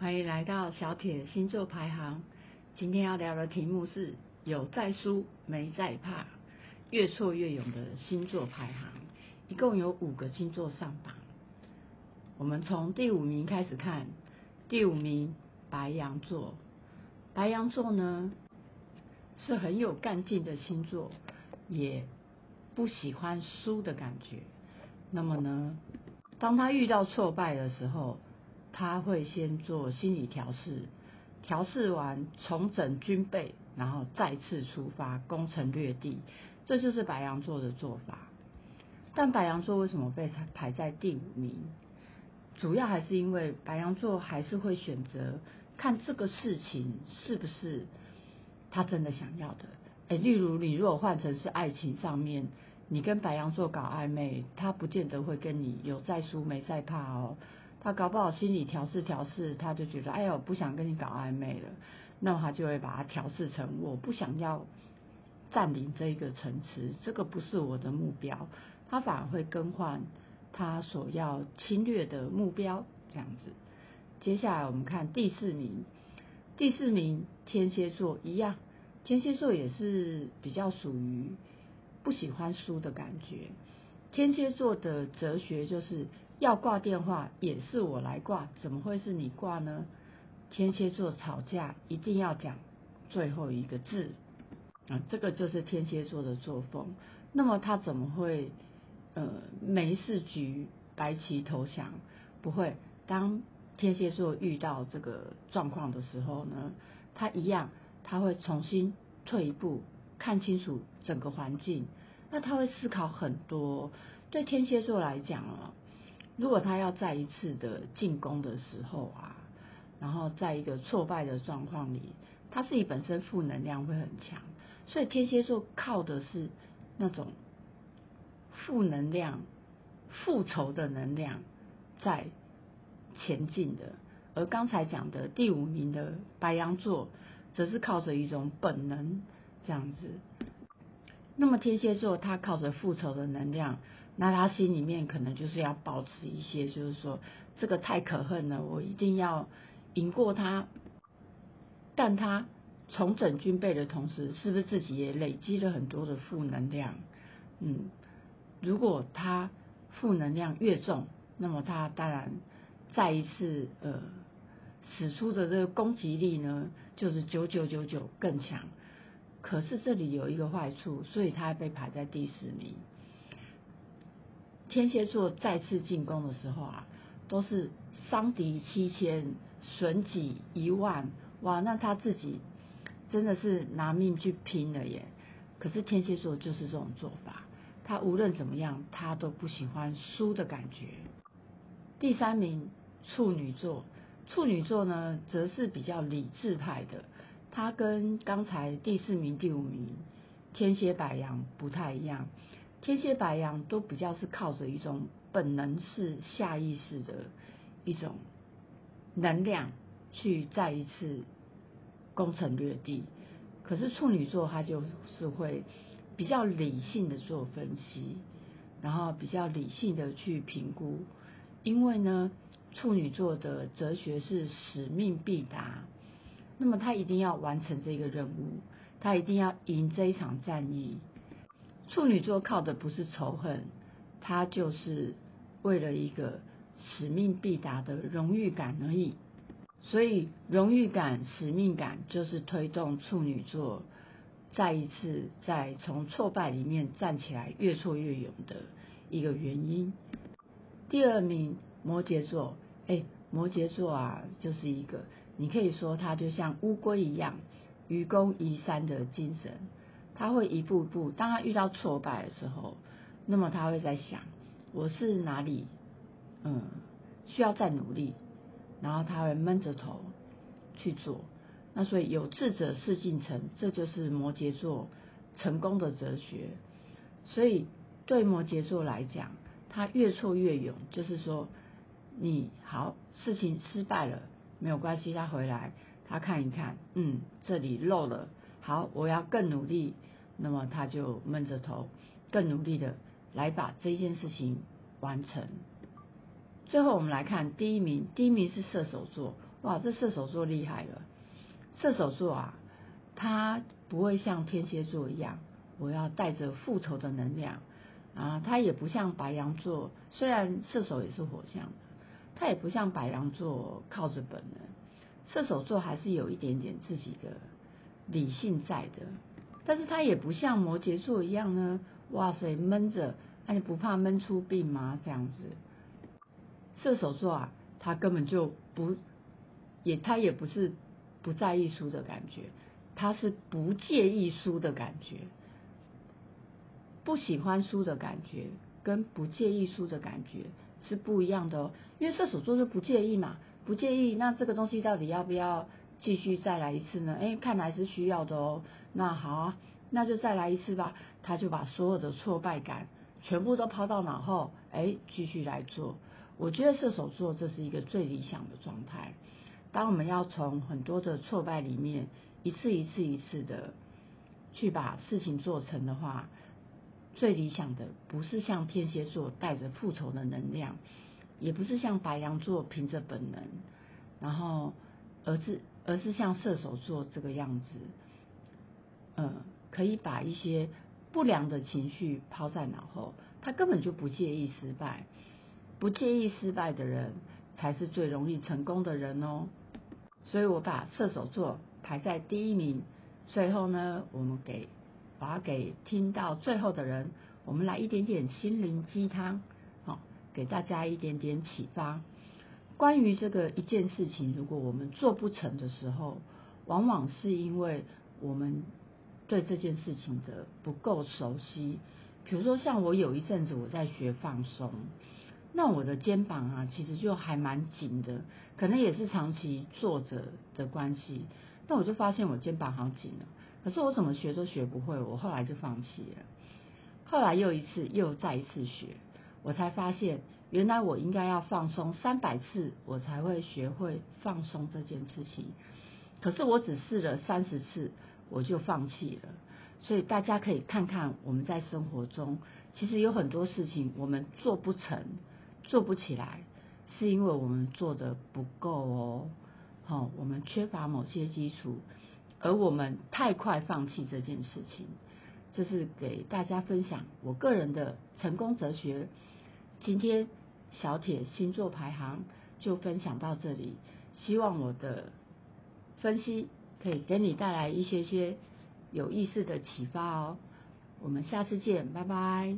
欢迎来到小铁星座排行。今天要聊的题目是有在输没在怕，越挫越勇的星座排行。一共有五个星座上榜。我们从第五名开始看，第五名白羊座。白羊座呢是很有干劲的星座，也不喜欢输的感觉。那么呢，当他遇到挫败的时候，他会先做心理调试，调试完重整军备，然后再次出发攻城略地，这就是白羊座的做法。但白羊座为什么被排在第五名？主要还是因为白羊座还是会选择看这个事情是不是他真的想要的。哎，例如你如果换成是爱情上面，你跟白羊座搞暧昧，他不见得会跟你有再输没再怕哦。他搞不好心理调试调试，他就觉得哎呦不想跟你搞暧昧了，那么他就会把它调试成我不想要占领这一个城池，这个不是我的目标，他反而会更换他所要侵略的目标这样子。接下来我们看第四名，第四名天蝎座一样，天蝎座也是比较属于不喜欢输的感觉。天蝎座的哲学就是。要挂电话也是我来挂，怎么会是你挂呢？天蝎座吵架一定要讲最后一个字啊，这个就是天蝎座的作风。那么他怎么会呃没事局白旗投降？不会，当天蝎座遇到这个状况的时候呢，他一样他会重新退一步，看清楚整个环境。那他会思考很多。对天蝎座来讲啊。如果他要再一次的进攻的时候啊，然后在一个挫败的状况里，他自己本身负能量会很强，所以天蝎座靠的是那种负能量、复仇的能量在前进的。而刚才讲的第五名的白羊座，则是靠着一种本能这样子。那么天蝎座他靠着复仇的能量。那他心里面可能就是要保持一些，就是说这个太可恨了，我一定要赢过他。但他重整军备的同时，是不是自己也累积了很多的负能量？嗯，如果他负能量越重，那么他当然再一次呃使出的这个攻击力呢，就是九九九九更强。可是这里有一个坏处，所以他被排在第十名。天蝎座再次进攻的时候啊，都是伤敌七千，损己一万，哇！那他自己真的是拿命去拼了耶。可是天蝎座就是这种做法，他无论怎么样，他都不喜欢输的感觉。第三名处女座，处女座呢，则是比较理智派的，他跟刚才第四名、第五名天蝎、白羊不太一样。天蝎白羊都比较是靠着一种本能式、下意识的一种能量去再一次攻城略地，可是处女座他就是会比较理性的做分析，然后比较理性的去评估，因为呢处女座的哲学是使命必达，那么他一定要完成这个任务，他一定要赢这一场战役。处女座靠的不是仇恨，他就是为了一个使命必达的荣誉感而已。所以，荣誉感、使命感就是推动处女座再一次在从挫败里面站起来、越挫越勇的一个原因。第二名，摩羯座。哎，摩羯座啊，就是一个你可以说他就像乌龟一样，愚公移山的精神。他会一步步，当他遇到挫败的时候，那么他会在想，我是哪里，嗯，需要再努力，然后他会闷着头去做。那所以有志者事竟成，这就是摩羯座成功的哲学。所以对摩羯座来讲，他越挫越勇，就是说，你好，事情失败了没有关系，他回来他看一看，嗯，这里漏了，好，我要更努力。那么他就闷着头，更努力的来把这件事情完成。最后我们来看第一名，第一名是射手座，哇，这射手座厉害了。射手座啊，他不会像天蝎座一样，我要带着复仇的能量啊，他也不像白羊座，虽然射手也是火象，他也不像白羊座靠着本能，射手座还是有一点点自己的理性在的，但是他也不像摩羯座一样呢，哇塞，闷着，那你不怕闷出病吗？这样子，射手座啊，他根本就不，也他也不是。不在意输的感觉，他是不介意输的感觉，不喜欢输的感觉，跟不介意输的感觉是不一样的哦。因为射手座就不介意嘛，不介意，那这个东西到底要不要继续再来一次呢？哎，看来是需要的哦。那好啊，那就再来一次吧。他就把所有的挫败感全部都抛到脑后，哎，继续来做。我觉得射手座这是一个最理想的状态。当我们要从很多的挫败里面一次一次一次的去把事情做成的话，最理想的不是像天蝎座带着复仇的能量，也不是像白羊座凭着本能，然后而是而是像射手座这个样子，嗯，可以把一些不良的情绪抛在脑后，他根本就不介意失败，不介意失败的人才是最容易成功的人哦。所以我把射手座排在第一名。最后呢，我们给把给听到最后的人，我们来一点点心灵鸡汤，好，给大家一点点启发。关于这个一件事情，如果我们做不成的时候，往往是因为我们对这件事情的不够熟悉。比如说，像我有一阵子我在学放松。那我的肩膀啊，其实就还蛮紧的，可能也是长期坐着的关系。那我就发现我肩膀好紧了，可是我怎么学都学不会，我后来就放弃了。后来又一次，又再一次学，我才发现原来我应该要放松三百次，我才会学会放松这件事情。可是我只试了三十次，我就放弃了。所以大家可以看看我们在生活中，其实有很多事情我们做不成。做不起来，是因为我们做的不够哦，好，我们缺乏某些基础，而我们太快放弃这件事情，这是给大家分享我个人的成功哲学。今天小铁星座排行就分享到这里，希望我的分析可以给你带来一些些有意思的启发哦。我们下次见，拜拜。